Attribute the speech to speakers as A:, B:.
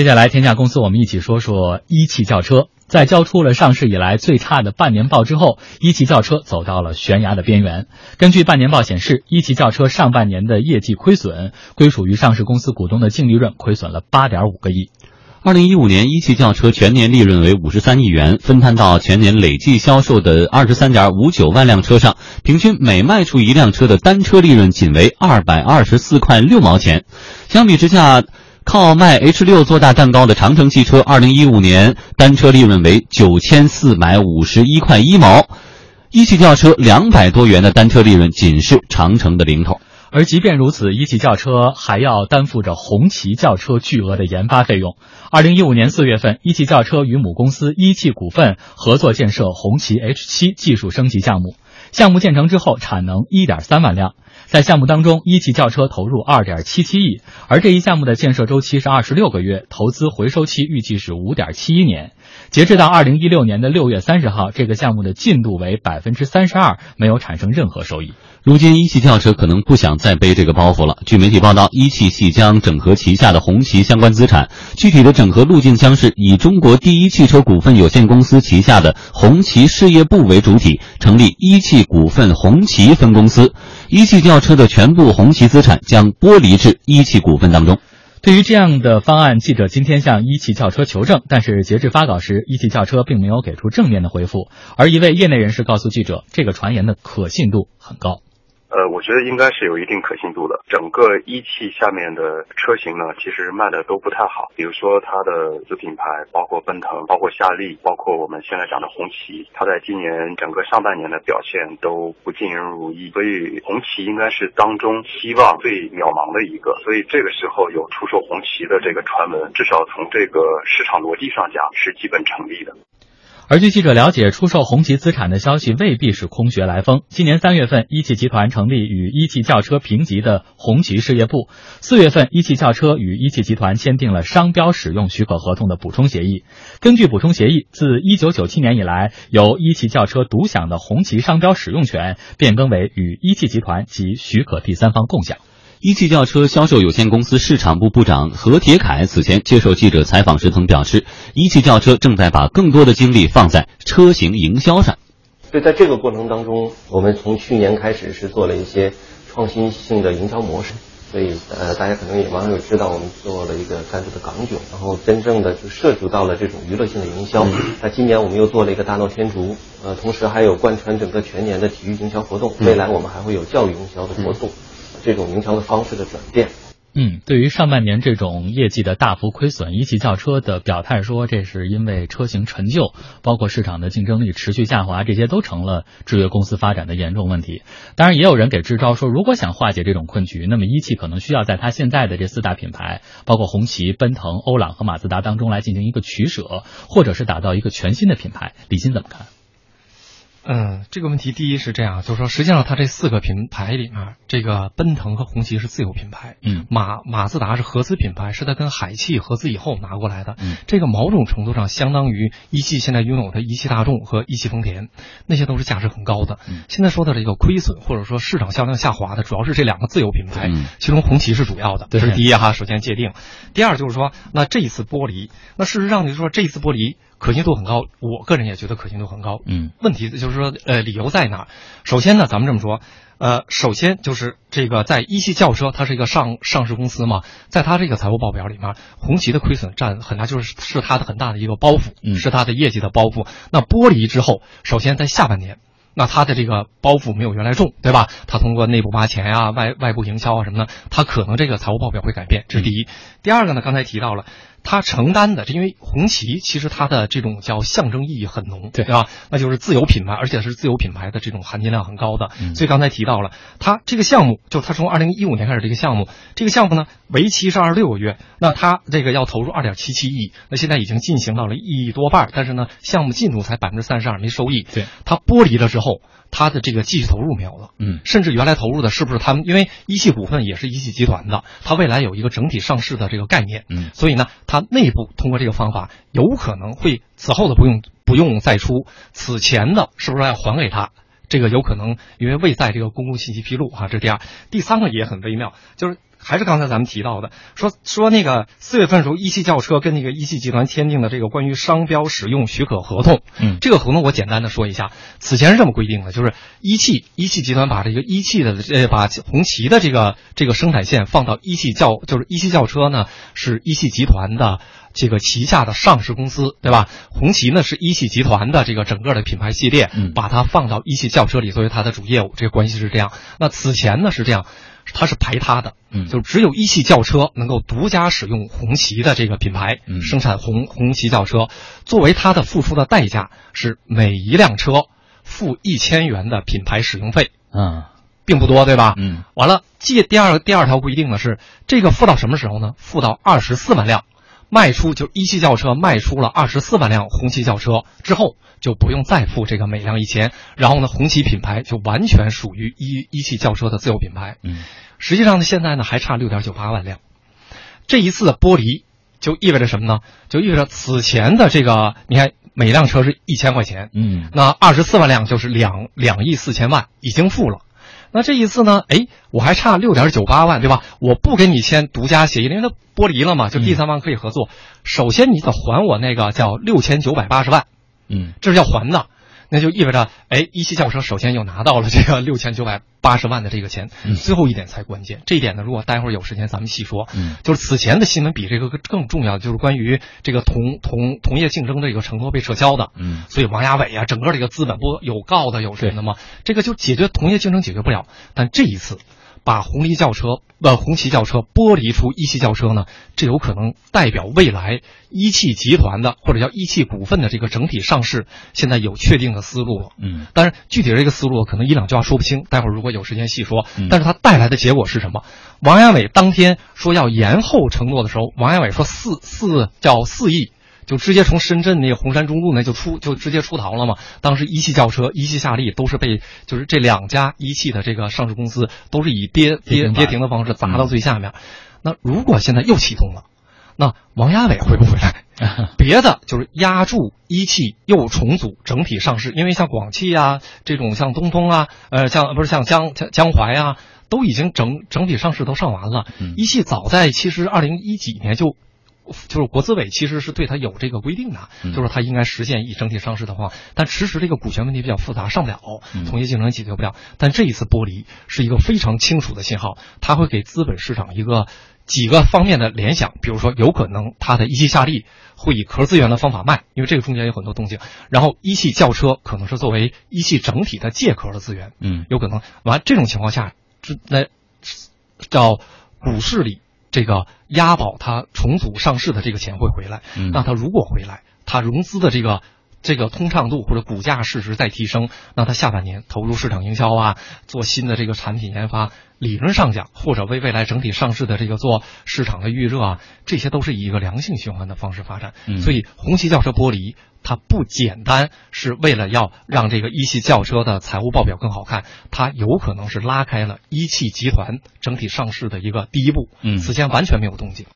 A: 接下来，天下公司我们一起说说一汽轿车。在交出了上市以来最差的半年报之后，一汽轿车走到了悬崖的边缘。根据半年报显示，一汽轿车上半年的业绩亏损，归属于上市公司股东的净利润亏损了八点五个亿。
B: 二零一五年，一汽轿车全年利润为五十三亿元，分摊到全年累计销售的二十三点五九万辆车上，平均每卖出一辆车的单车利润仅为二百二十四块六毛钱。相比之下，靠卖 H 六做大蛋糕的长城汽车，二零一五年单车利润为九千四百五十一块一毛，一汽轿车两百多元的单车利润仅是长城的零头。
A: 而即便如此，一汽轿车还要担负着红旗轿车巨额的研发费用。二零一五年四月份，一汽轿车与母公司一汽股份合作建设红旗 H 七技术升级项目，项目建成之后，产能一点三万辆。在项目当中，一汽轿车投入二点七七亿，而这一项目的建设周期是二十六个月，投资回收期预计是五点七一年。截至到二零一六年的六月三十号，这个项目的进度为百分之三十二，没有产生任何收益。
B: 如今，一汽轿车可能不想再背这个包袱了。据媒体报道，一汽系将整合旗下的红旗相关资产，具体的整合路径将是以中国第一汽车股份有限公司旗下的红旗事业部为主体，成立一汽股份红旗分公司。一汽轿车的全部红旗资产将剥离至一汽股份当中。
A: 对于这样的方案，记者今天向一汽轿车求证，但是截至发稿时，一汽轿车并没有给出正面的回复。而一位业内人士告诉记者，这个传言的可信度很高。
C: 呃，我觉得应该是有一定可信度的。整个一汽下面的车型呢，其实卖的都不太好。比如说它的子品牌，包括奔腾，包括夏利，包括我们现在讲的红旗，它在今年整个上半年的表现都不尽人如意。所以红旗应该是当中希望最渺茫的一个。所以这个时候有出售红旗的这个传闻，至少从这个市场逻辑上讲是基本成立的。
A: 而据记者了解，出售红旗资产的消息未必是空穴来风。今年三月份，一汽集团成立与一汽轿车平级的红旗事业部；四月份，一汽轿车与一汽集团签订了商标使用许可合同的补充协议。根据补充协议，自一九九七年以来，由一汽轿车独享的红旗商标使用权变更为与一汽集团及许可第三方共享。
B: 一汽轿车销售有限公司市场部部长何铁凯此前接受记者采访时曾表示，一汽轿车正在把更多的精力放在车型营销上。
D: 所以在这个过程当中，我们从去年开始是做了一些创新性的营销模式。所以呃，大家可能也网友知道，我们做了一个赞助的港囧，然后真正的就涉足到了这种娱乐性的营销。那今年我们又做了一个大闹天竺，呃，同时还有贯穿整个全年的体育营销活动。未来我们还会有教育营销的活动。这种营销的方式的转变，
A: 嗯，对于上半年这种业绩的大幅亏损，一汽轿车的表态说，这是因为车型陈旧，包括市场的竞争力持续下滑，这些都成了制约公司发展的严重问题。当然，也有人给支招，说如果想化解这种困局，那么一汽可能需要在它现在的这四大品牌，包括红旗、奔腾、欧朗和马自达当中来进行一个取舍，或者是打造一个全新的品牌。李欣怎么看？
E: 嗯，这个问题第一是这样，就是说，实际上它这四个品牌里面，这个奔腾和红旗是自有品牌，
A: 嗯，
E: 马马自达是合资品牌，是它跟海汽合资以后拿过来的，
A: 嗯，
E: 这个某种程度上相当于一汽现在拥有的一汽大众和一汽丰田，那些都是价值很高的。现在说的这个亏损或者说市场销量下滑的，主要是这两个自有品牌，嗯其中红旗是主要的，这是第一哈，首先界定。第二就是说，那这一次剥离，那事实上就是说这一次剥离。可信度很高，我个人也觉得可信度很高。
A: 嗯，
E: 问题就是说，呃，理由在哪？首先呢，咱们这么说，呃，首先就是这个在一汽轿车，它是一个上上市公司嘛，在它这个财务报表里面，红旗的亏损占很大，就是是它的很大的一个包袱，是它的业绩的包袱。那剥离之后，首先在下半年，那它的这个包袱没有原来重，对吧？它通过内部挖钱啊、外外部营销啊什么的，它可能这个财务报表会改变，这是第一。第二个呢，刚才提到了。它承担的，这因为红旗其实它的这种叫象征意义很浓，
A: 对
E: 吧？那就是自有品牌，而且是自有品牌的这种含金量很高的。所以刚才提到了，它这个项目，就它从二零一五年开始这个项目，这个项目呢为期是二十六个月，那它这个要投入二点七七亿，那现在已经进行到了一亿多半，但是呢，项目进度才百分之三十二，没收益。
A: 对，
E: 它剥离了之后。它的这个继续投入没有了，
A: 嗯，
E: 甚至原来投入的是不是他们？因为一汽股份也是一汽集团的，它未来有一个整体上市的这个概念，
A: 嗯，
E: 所以呢，它内部通过这个方法，有可能会此后的不用不用再出，此前的是不是要还给他？这个有可能，因为未在这个公共信息披露哈，这是第二，第三个也很微妙，就是还是刚才咱们提到的，说说那个四月份的时候，一汽轿车跟那个一汽集团签订的这个关于商标使用许可合同。
A: 嗯
E: 这个合同我简单的说一下，此前是这么规定的，就是一汽一汽集团把这个一汽的呃把红旗的这个这个生产线放到一汽轿，就是一汽轿车呢是一汽集团的这个旗下的上市公司，对吧？红旗呢是一汽集团的这个整个的品牌系列，
A: 嗯
E: 把它放到一汽轿车里作为它的主业务，这个关系是这样。那此前呢是这样，它是排他的，
A: 嗯。
E: 就只有一汽轿车能够独家使用红旗的这个品牌，
A: 嗯。
E: 生产红红旗轿车，作为它的付出的代价是每一辆车付一千元的品牌使用费，
A: 嗯。
E: 并不多，对吧？
A: 嗯。
E: 完了，第第二第二条规定呢是这个付到什么时候呢？付到二十四万辆，卖出就一汽轿车卖出了二十四万辆红旗轿车之后，就不用再付这个每辆一千，然后呢，红旗品牌就完全属于一一汽轿车的自有品牌。
A: 嗯
E: 实际上呢，现在呢还差六点九八万辆。这一次的剥离就意味着什么呢？就意味着此前的这个，你看每辆车是一千块钱，
A: 嗯
E: 那二十四万辆就是两两亿四千万，已经付了。那这一次呢？哎，我还差六点九八万，对吧？我不跟你签独家协议，因为它剥离了嘛，就第三方可以合作。首先你得还我那个叫六千九百八十万，
A: 嗯
E: 这是要还的。那就意味着，哎，一汽轿车首先又拿到了这个六千九百八十万的这个钱。
A: 嗯
E: 最后一点才关键，这一点呢，如果待会儿有时间咱们细说。
A: 嗯
E: 就是此前的新闻比这个更重要的，就是关于这个同同同业竞争的这个承诺被撤销的。
A: 嗯
E: 所以王亚伟啊，整个这个资本不有告的有什么的吗？这个就解决同业竞争解决不了。但这一次，把红旗轿车呃红旗轿车剥离出一汽轿车呢，这有可能代表未来一汽集团的或者叫一汽股份的这个整体上市，现在有确定的思路了。
A: 嗯
E: 但是，具体的这个思路可能一两句话说不清，待会儿如果有时间细说
A: 嗯。
E: 但是它带来的结果是什么？王亚伟当天说要延后承诺的时候，王亚伟说四四叫四亿，就直接从深圳那个红山中路那就出就直接出逃了嘛。当时一汽轿车、一汽夏利都是被就是这两家一汽的这个上市公司都是以跌跌跌停的方式砸到最下面。那如果现在又启动了，那王亚伟回不回来？别的就是压住一汽又重组整体上市，因为像广汽啊这种像东风啊，呃像不是像江江江淮啊，都已经整整体上市都上完了。
A: 嗯
E: 一汽早在其实二零一几年就。就是国资委其实是对它有这个规定的，
A: 嗯。
E: 就是它应该实现以整体上市的话，但迟迟这个股权问题比较复杂，上不了
A: 嗯，
E: 同业竞争解决不了。但这一次剥离是一个非常清楚的信号，它会给资本市场一个几个方面的联想，比如说有可能它的一汽夏利会以壳资源的方法卖，因为这个中间有很多动静，然后一汽轿车可能是作为一汽整体的借壳的资源，
A: 嗯。
E: 有可能。完这种情况下，这那叫股市里这个押宝它重组上市的这个钱会回来。
A: 嗯
E: 那它如果回来，它融资的这个这个通畅度或者股价市值再提升，那它下半年投入市场营销啊，做新的这个产品研发，理论上讲，或者为未来整体上市的这个做市场的预热啊，这些都是以一个良性循环的方式发展。
A: 嗯
E: 所以红旗轿车剥离。它不简单是为了要让这个一汽轿车的财务报表更好看，它有可能是拉开了一汽集团整体上市的一个第一步。
A: 嗯
E: 此前完全没有动静。